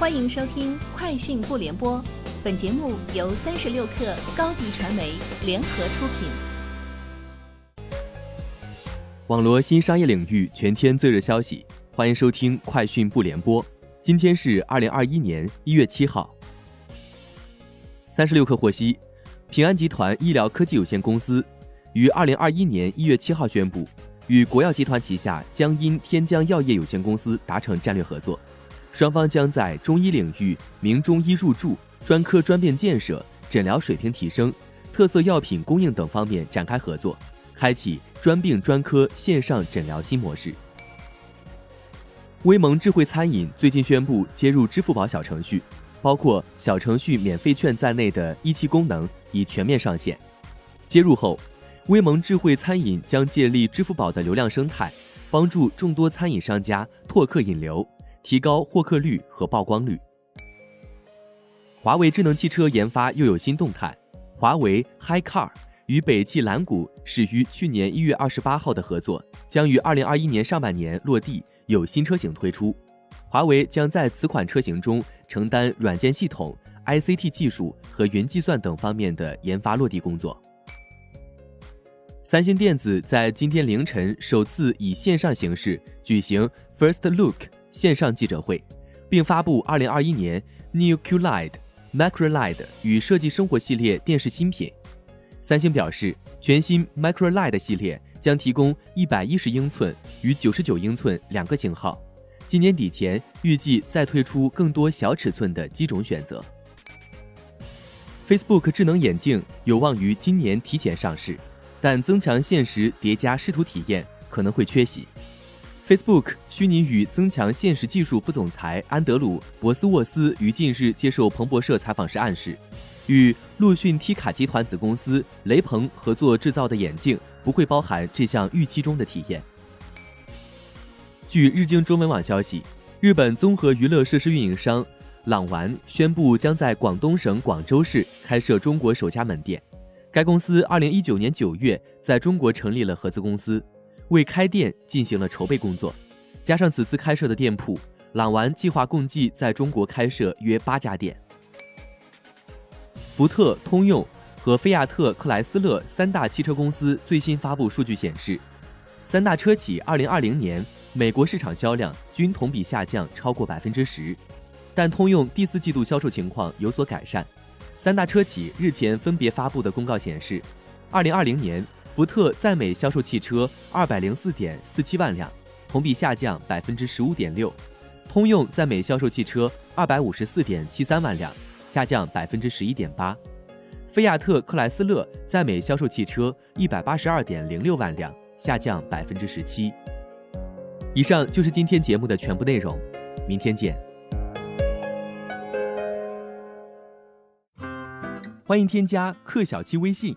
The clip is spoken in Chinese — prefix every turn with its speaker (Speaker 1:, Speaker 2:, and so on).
Speaker 1: 欢迎收听《快讯不联播》，本节目由三十六克高低传媒联合出品。
Speaker 2: 网罗新商业领域全天最热消息，欢迎收听《快讯不联播》。今天是二零二一年一月七号。三十六克获悉，平安集团医疗科技有限公司于二零二一年一月七号宣布。与国药集团旗下江阴天江药业有限公司达成战略合作，双方将在中医领域明中医入驻、专科专病建设、诊疗水平提升、特色药品供应等方面展开合作，开启专病专科线上诊疗新模式。威盟智慧餐饮最近宣布接入支付宝小程序，包括小程序免费券在内的一期功能已全面上线。接入后。威盟智慧餐饮将建立支付宝的流量生态，帮助众多餐饮商家拓客引流，提高获客率和曝光率。华为智能汽车研发又有新动态，华为 HiCar 与北汽蓝谷始于去年一月二十八号的合作，将于二零二一年上半年落地，有新车型推出。华为将在此款车型中承担软件系统、ICT 技术和云计算等方面的研发落地工作。三星电子在今天凌晨首次以线上形式举行 First Look 线上记者会，并发布2021年 New QLED、MicroLED 与设计生活系列电视新品。三星表示，全新 MicroLED 系列将提供110英寸与99英寸两个型号，今年底前预计再推出更多小尺寸的机种选择。Facebook 智能眼镜有望于今年提前上市。但增强现实叠加视图体验可能会缺席。Facebook 虚拟与增强现实技术副总裁安德鲁·博斯沃斯于近日接受彭博社采访时暗示，与陆逊 T 卡集团子公司雷朋合作制造的眼镜不会包含这项预期中的体验。据日经中文网消息，日本综合娱乐设施运营商朗玩宣布将在广东省广州市开设中国首家门店。该公司二零一九年九月在中国成立了合资公司，为开店进行了筹备工作。加上此次开设的店铺，朗玩计划共计在中国开设约八家店。福特、通用和菲亚特克莱斯勒三大汽车公司最新发布数据显示，三大车企二零二零年美国市场销量均同比下降超过百分之十，但通用第四季度销售情况有所改善。三大车企日前分别发布的公告显示，二零二零年福特在美销售汽车二百零四点四七万辆，同比下降百分之十五点六；通用在美销售汽车二百五十四点七三万辆，下降百分之十一点八；菲亚特克莱斯勒在美销售汽车一百八十二点零六万辆，下降百分之十七。以上就是今天节目的全部内容，明天见。欢迎添加克小七微信